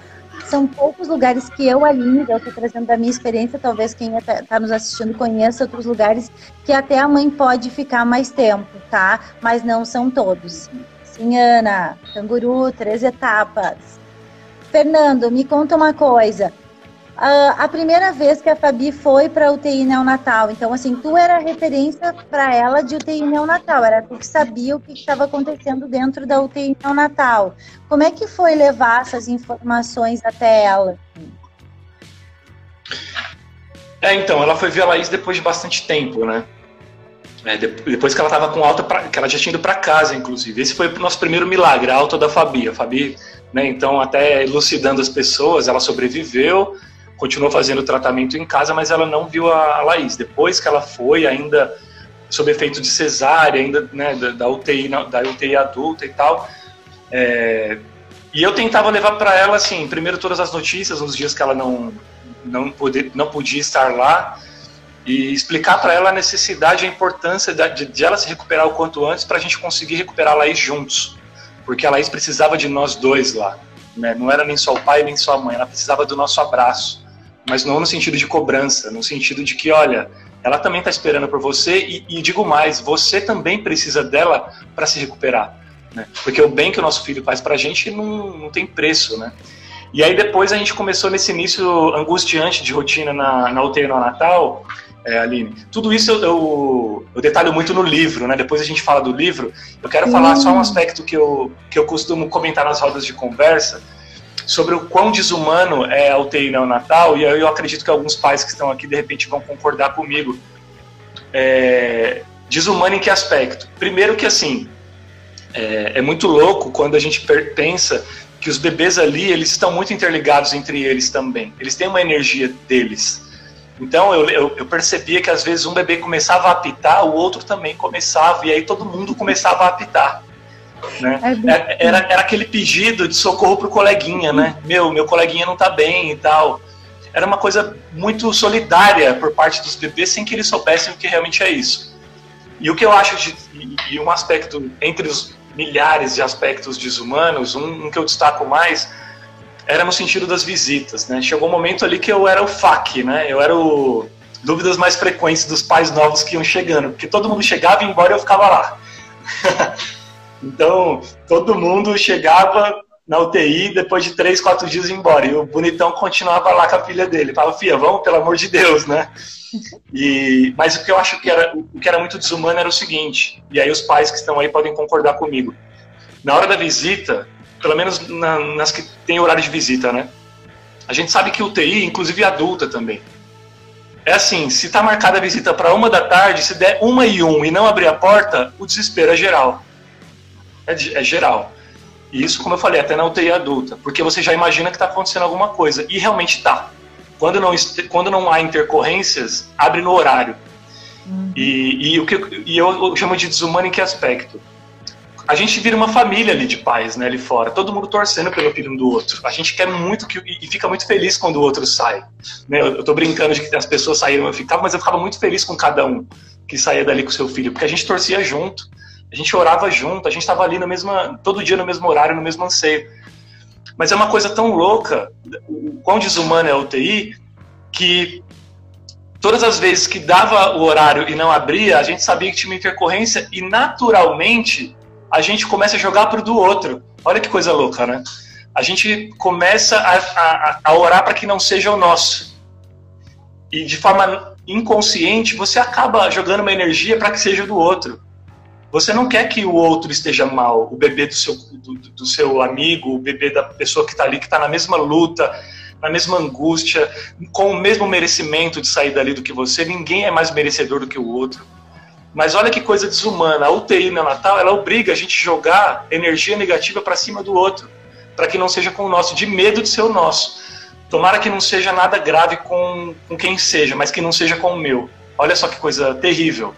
são poucos lugares que eu, Aline, eu estou trazendo da minha experiência, talvez quem está tá nos assistindo conheça outros lugares que até a mãe pode ficar mais tempo, tá? Mas não são todos. Sim, Ana, canguru, três etapas. Fernando, me conta uma coisa. Uh, a primeira vez que a Fabi foi para UTI neonatal, então assim, tu era referência para ela de UTI neonatal, era tu que sabia o que estava acontecendo dentro da UTI neonatal. Como é que foi levar essas informações até ela? É, então, ela foi ver a Laís depois de bastante tempo, né? É, depois que ela estava com alta, pra, que ela já tinha ido para casa, inclusive. Esse foi o nosso primeiro milagre, a alta da Fabi. A Fabi, né, então, até elucidando as pessoas, ela sobreviveu, continuou fazendo o tratamento em casa, mas ela não viu a, Laís. Depois que ela foi, ainda sob efeito de cesárea, ainda né, da, da, UTI, da UTI adulta e tal. É, e eu tentava levar para ela, assim, primeiro todas as notícias, nos dias que ela não, não, poder, não podia estar lá, e explicar para ela a necessidade a importância de, de, ela se recuperar o quanto antes para a gente conseguir recuperar a Laís juntos. Porque a Laís precisava de nós dois lá. Né? Não era nem só o pai nem só a mãe, ela precisava do nosso abraço mas não no sentido de cobrança, no sentido de que, olha, ela também está esperando por você e, e, digo mais, você também precisa dela para se recuperar, né? Porque o bem que o nosso filho faz para a gente não, não tem preço, né? E aí depois a gente começou nesse início angustiante de rotina na, na UTI no Natal, é, Aline. Tudo isso eu, eu, eu, detalho muito no livro, né? Depois a gente fala do livro. Eu quero falar só um aspecto que eu, que eu costumo comentar nas rodas de conversa, sobre o quão desumano é a UTI neonatal, e eu acredito que alguns pais que estão aqui de repente vão concordar comigo. É, desumano em que aspecto? Primeiro que assim, é, é, muito louco quando a gente pensa que os bebês ali, eles estão muito interligados entre eles também. Eles têm uma energia deles. Então eu, eu, eu, percebia que às vezes um bebê começava a apitar, o outro também começava, e aí todo mundo começava a apitar. Né? É, era, era aquele pedido de socorro pro coleguinha, né? Meu, meu coleguinha não tá bem e tal. Era uma coisa muito solidária por parte dos bebês sem que eles soubessem o que realmente é isso. E o que eu acho de e um aspecto entre os milhares de aspectos desumanos, um, um que eu destaco mais era no sentido das visitas, né? Chegou um momento ali que eu era o FAQ, né? Eu era o dúvidas mais frequentes dos pais novos que iam chegando, porque todo mundo chegava e embora eu ficava lá. Então, todo mundo chegava na UTI depois de três, quatro dias ia embora. E o bonitão continuava lá com a filha dele. Falava, filha, vamos, pelo amor de Deus, né? E, mas o que eu acho que era, o que era muito desumano era o seguinte, e aí os pais que estão aí podem concordar comigo. Na hora da visita, pelo menos na, nas que tem horário de visita, né? A gente sabe que UTI, inclusive adulta também, é assim, se está marcada a visita para uma da tarde, se der uma e um e não abrir a porta, o desespero é geral é, é geral. E isso, como eu falei, até na UTI adulta, porque você já imagina que está acontecendo alguma coisa, e realmente está. Quando não, quando não há intercorrências, abre no horário. Uhum. E, e, o que, e eu chamo de desumano em que aspecto? A gente vira uma família ali de pais, né, ali fora, todo mundo torcendo pelo filho um do outro. A gente quer muito que e fica muito feliz quando o outro sai. Né? Eu, eu tô brincando de que as pessoas saíram, eu ficava, mas eu ficava muito feliz com cada um que saía dali com seu filho, porque a gente torcia junto. A gente orava junto, a gente estava ali no mesmo, todo dia no mesmo horário, no mesmo anseio. Mas é uma coisa tão louca, o quão desumano é a UTI, que todas as vezes que dava o horário e não abria, a gente sabia que tinha uma intercorrência e naturalmente a gente começa a jogar pro do outro. Olha que coisa louca, né? A gente começa a, a, a orar para que não seja o nosso. E de forma inconsciente, você acaba jogando uma energia para que seja do outro. Você não quer que o outro esteja mal, o bebê do seu, do, do seu amigo, o bebê da pessoa que está ali, que está na mesma luta, na mesma angústia, com o mesmo merecimento de sair dali do que você. Ninguém é mais merecedor do que o outro. Mas olha que coisa desumana. A UTI neonatal, ela obriga a gente jogar energia negativa para cima do outro, para que não seja com o nosso, de medo de ser o nosso. Tomara que não seja nada grave com, com quem seja, mas que não seja com o meu. Olha só que coisa terrível.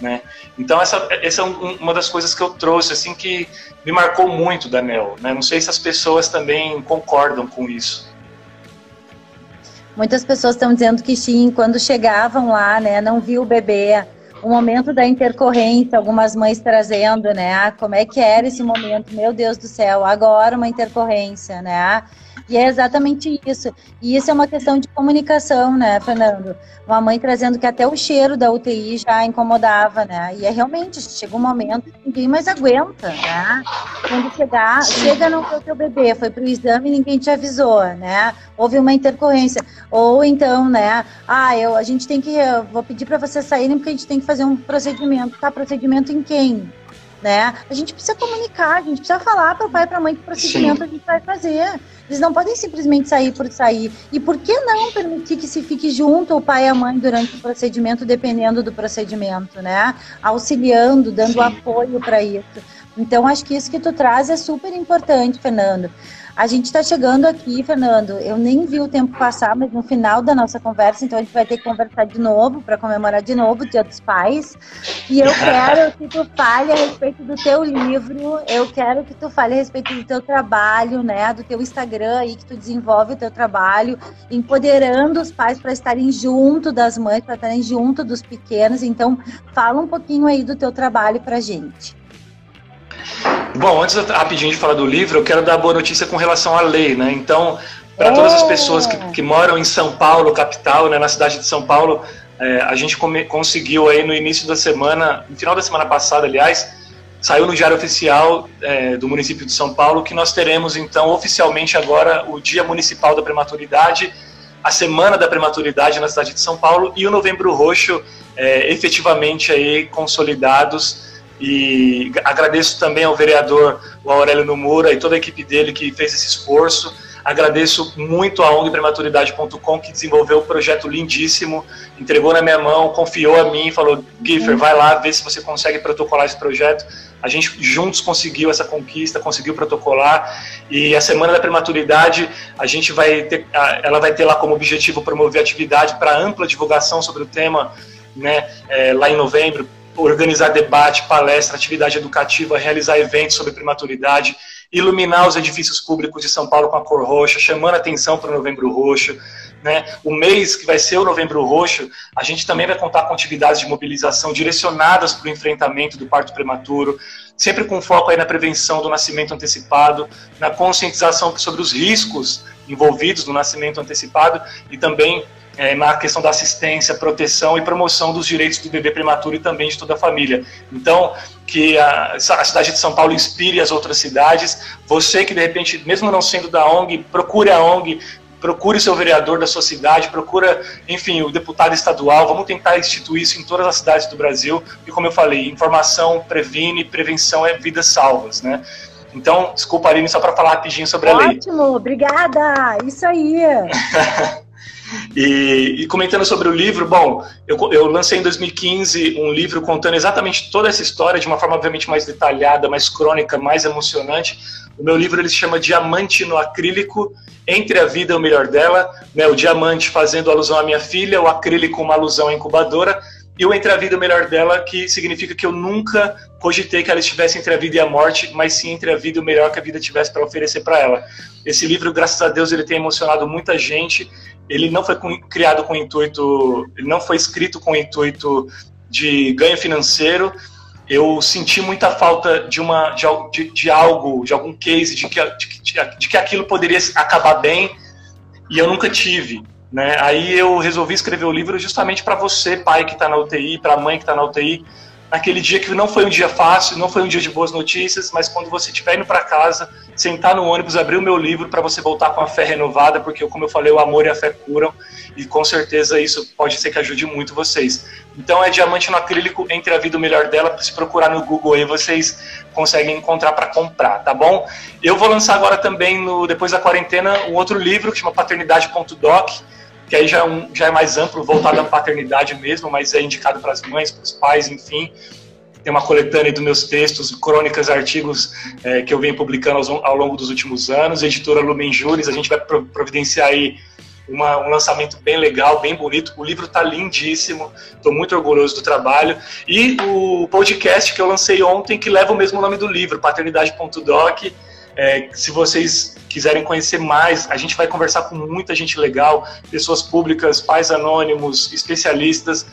Né? Então essa, essa é um, uma das coisas que eu trouxe assim que me marcou muito da Nel. Né? Não sei se as pessoas também concordam com isso. Muitas pessoas estão dizendo que sim, quando chegavam lá, né, não viu o bebê, o momento da intercorrência, algumas mães trazendo, né, ah, como é que era esse momento, meu Deus do céu, agora uma intercorrência, né, e é exatamente isso. E isso é uma questão de comunicação, né, Fernando? Uma mãe trazendo que até o cheiro da UTI já incomodava, né? E é realmente, chega um momento que ninguém mais aguenta, né? Quando chegar, chega não foi o teu bebê, foi para o exame e ninguém te avisou, né? Houve uma intercorrência. Ou então, né? Ah, eu, a gente tem que, vou pedir para vocês saírem porque a gente tem que fazer um procedimento. Tá, procedimento em quem? Né? A gente precisa comunicar, a gente precisa falar para o pai e para a mãe que procedimento Sim. a gente vai fazer. Eles não podem simplesmente sair por sair. E por que não permitir que se fique junto o pai e a mãe durante o procedimento, dependendo do procedimento, né? Auxiliando, dando Sim. apoio para isso. Então, acho que isso que tu traz é super importante, Fernando. A gente está chegando aqui, Fernando. Eu nem vi o tempo passar, mas no final da nossa conversa, então a gente vai ter que conversar de novo para comemorar de novo o Dia dos Pais. E eu quero que tu fale a respeito do teu livro. Eu quero que tu fale a respeito do teu trabalho, né? Do teu Instagram aí que tu desenvolve o teu trabalho, empoderando os pais para estarem junto das mães, para estarem junto dos pequenos. Então, fala um pouquinho aí do teu trabalho para gente. Bom, antes rapidinho de falar do livro, eu quero dar boa notícia com relação à lei, né? Então, para todas as pessoas que, que, moram em São Paulo, capital, né, na cidade de São Paulo, é, a gente come, conseguiu aí no início da semana, no final da semana passada, aliás, saiu no Diário Oficial é, do município de São Paulo que nós teremos então oficialmente agora o Dia Municipal da Prematuridade, a Semana da Prematuridade na cidade de São Paulo e o Novembro Roxo é, efetivamente aí consolidados e agradeço também ao vereador Aurélio Nomura e toda a equipe dele que fez esse esforço. Agradeço muito a ONG Prematuridade.com que desenvolveu um projeto lindíssimo, entregou na minha mão, confiou a mim, falou: Giffer, vai lá ver se você consegue protocolar esse projeto. A gente juntos conseguiu essa conquista, conseguiu protocolar. E a Semana da Prematuridade, a gente vai ter, ela vai ter lá como objetivo promover atividade para ampla divulgação sobre o tema, né, é, lá em novembro, organizar debate, palestra, atividade educativa, realizar eventos sobre prematuridade, iluminar os edifícios públicos de São Paulo com a cor roxa, chamando atenção para o Novembro Roxo. Né? O mês que vai ser o Novembro Roxo, a gente também vai contar com atividades de mobilização direcionadas para o enfrentamento do parto prematuro, sempre com foco aí na prevenção do nascimento antecipado, na conscientização sobre os riscos envolvidos no nascimento antecipado e também é, na questão da assistência, proteção e promoção dos direitos do bebê prematuro e também de toda a família. Então, que a, a, cidade de São Paulo inspire as outras cidades. Você que, de repente, mesmo não sendo da ONG, procure a ONG, procure o seu vereador da sua cidade, procura, enfim, o deputado estadual. Vamos tentar instituir isso em todas as cidades do Brasil. E, como eu falei, informação previne, prevenção é vidas salvas, né? Então, desculpa, Aline, só para falar rapidinho sobre Ótimo, a lei. Ótimo, obrigada. Isso aí. E, e, comentando sobre o livro, bom, eu, eu, lancei em 2015 um livro contando exatamente toda essa história de uma forma obviamente mais detalhada, mais crônica, mais emocionante. O meu livro ele se chama Diamante no Acrílico, Entre a Vida e o Melhor Dela. Né, o diamante fazendo alusão à minha filha, o acrílico uma alusão à incubadora, e o Entre a Vida o Melhor Dela, que significa que eu nunca cogitei que ela estivesse entre a vida e a morte, mas sim entre a vida e o melhor que a vida tivesse para oferecer para ela. Esse livro, graças a Deus, ele tem emocionado muita gente ele não foi criado com intuito, ele não foi escrito com intuito de ganho financeiro. Eu senti muita falta de uma de, de algo, de algum case de que, de, de, de que aquilo poderia acabar bem e eu nunca tive. Né? Aí eu resolvi escrever o livro justamente para você, pai que está na UTI, para a mãe que está na UTI, naquele dia que não foi um dia fácil, não foi um dia de boas notícias, mas quando você estiver indo para casa, sentar no ônibus, abrir o meu livro para você voltar com a fé renovada, porque como eu falei, o amor e a fé curam, e com certeza isso pode ser que ajude muito vocês. Então é diamante no acrílico entre a vida o melhor dela, se procurar no Google aí vocês conseguem encontrar para comprar, tá bom? Eu vou lançar agora também no depois da quarentena um outro livro que chama paternidade.doc que aí já é, um, já é mais amplo, voltado à paternidade mesmo, mas é indicado para as mães, para os pais, enfim. Tem uma coletânea dos meus textos, crônicas, artigos é, que eu venho publicando ao, ao, longo dos últimos anos. Editora Lumen Juris, a gente vai providenciar aí uma, um lançamento bem legal, bem bonito. O livro está lindíssimo, estou muito orgulhoso do trabalho. E o podcast que eu lancei ontem, que leva o mesmo nome do livro, paternidade.doc. É, se vocês quiserem conhecer mais, a gente vai conversar com muita gente legal, pessoas públicas, pais anônimos, especialistas.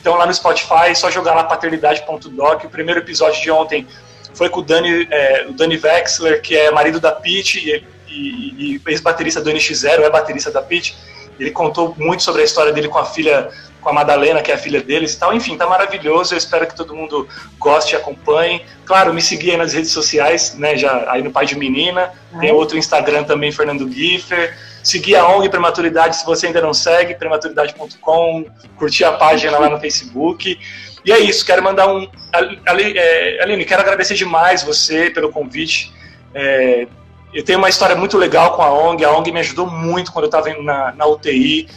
Então lá no Spotify, é só jogar lá paternidade.doc. O primeiro episódio de ontem foi com o Dani, é, o Dani Wexler, que é marido da Pete e, e, e ex-baterista do NX0, é baterista da Pete. Ele contou muito sobre a história dele com a filha com a Madalena, que é a filha deles e tal. Enfim, tá maravilhoso. Eu espero que todo mundo goste e acompanhe. Claro, me seguir aí nas redes sociais, né? Já aí no Pai de Menina. Tem outro Instagram também, Fernando Giffer. Seguir a ONG Prematuridade se você ainda não segue, prematuridade.com. Curtir a página lá no Facebook. E é isso, quero mandar um. É, Aline, quero agradecer demais você pelo convite. É, eu tenho uma história muito legal com a ONG. A ONG me ajudou muito quando eu estava na, na UTI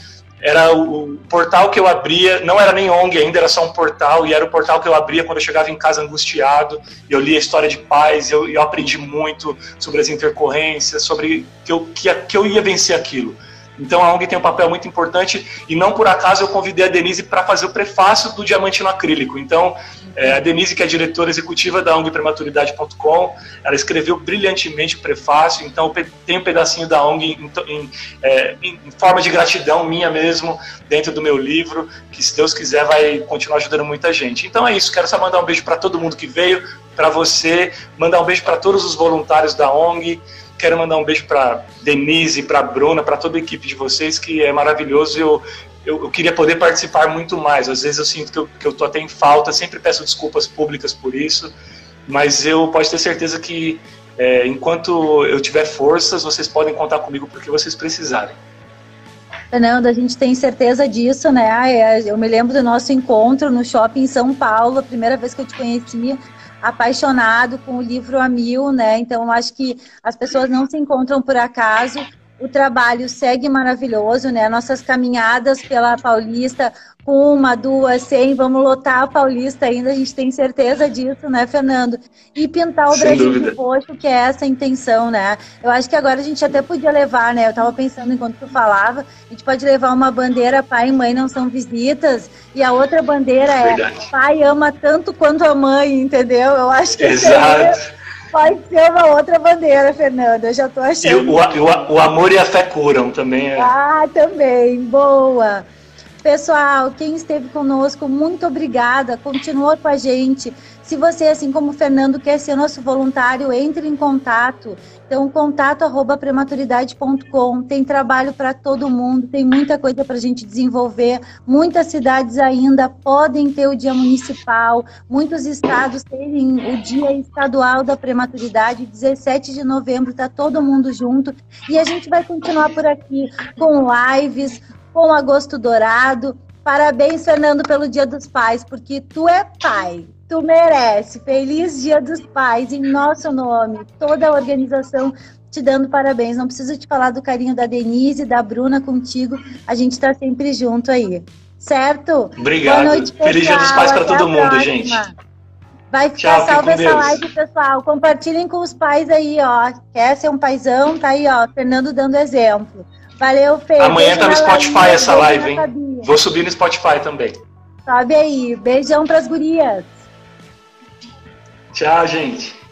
era o portal que eu abria, não era nem ONG ainda, era só um portal, e era o portal que eu abria quando eu chegava em casa angustiado, e eu lia a história de paz, eu, eu aprendi muito sobre as intercorrências, sobre que eu, que, que eu ia vencer aquilo. Então a ONG tem um papel muito importante. E não por acaso eu convidei a Denise para fazer o prefácio do Diamante no Acrílico. Então é, a Denise, que é diretora executiva da ONG Prematuridade.com, ela escreveu brilhantemente o prefácio, então tem um pedacinho da ONG em, em, é, em, forma de gratidão minha mesmo, dentro do meu livro, que se Deus quiser vai continuar ajudando muita gente. Então é isso, quero só mandar um beijo para todo mundo que veio, para você, mandar um beijo para todos os voluntários da ONG, quero mandar um beijo para Denise, para Bruna, para toda a equipe de vocês, que é maravilhoso. Eu, eu, eu, queria poder participar muito mais. Às vezes eu sinto que eu, que eu até em falta, sempre peço desculpas públicas por isso, mas eu posso ter certeza que é, enquanto eu tiver forças, vocês podem contar comigo porque vocês precisarem. Fernando, a gente tem certeza disso, né? É, eu me lembro do nosso encontro no shopping em São Paulo, a primeira vez que eu te conheci, apaixonado com o livro A Mil, né? Então, acho que as pessoas não se encontram por acaso o trabalho segue maravilhoso, né? Nossas caminhadas pela Paulista, com uma, duas, cem, vamos lotar a Paulista ainda, a gente tem certeza disso, né, Fernando? E pintar o Sem Brasil dúvida. de roxo, que é essa a intenção, né? Eu acho que agora a gente até podia levar, né? Eu tava pensando enquanto tu falava, a gente pode levar uma bandeira pai e mãe não são visitas, e a outra bandeira é Verdade. pai ama tanto quanto a mãe, entendeu? Eu acho que Exato. Pode ser uma outra bandeira, Fernanda. Eu já tô achando. O, o, o amor e a fé curam também. É. Ah, também. Boa. Pessoal, quem esteve conosco, muito obrigada. Continua com a gente. Se você, assim como o Fernando, quer ser nosso voluntário, entre em contato. Então, contato arroba prematuridade.com. Tem trabalho para todo mundo, tem muita coisa para a gente desenvolver. Muitas cidades ainda podem ter o dia municipal, muitos estados têm o dia estadual da prematuridade. 17 de novembro está todo mundo junto. E a gente vai continuar por aqui com lives, com agosto dourado. Parabéns, Fernando, pelo Dia dos Pais, porque tu é pai. Tu merece. Feliz Dia dos Pais em nosso nome. Toda a organização te dando parabéns. Não preciso te falar do carinho da Denise, da Bruna contigo. A gente está sempre junto aí. Certo? Obrigado. Boa noite. Feliz Dia dos Pais para todo mundo, gente. Vai ficar Tchau, salva essa live, pessoal. Compartilhem com os pais aí, ó. Quer ser um paizão? Tá aí, ó. Fernando dando exemplo. Valeu, Fê. Amanhã tá no Spotify essa live, hein? Vou subir no Spotify também. Sobe aí. Beijão pras gurias. Tchau, gente.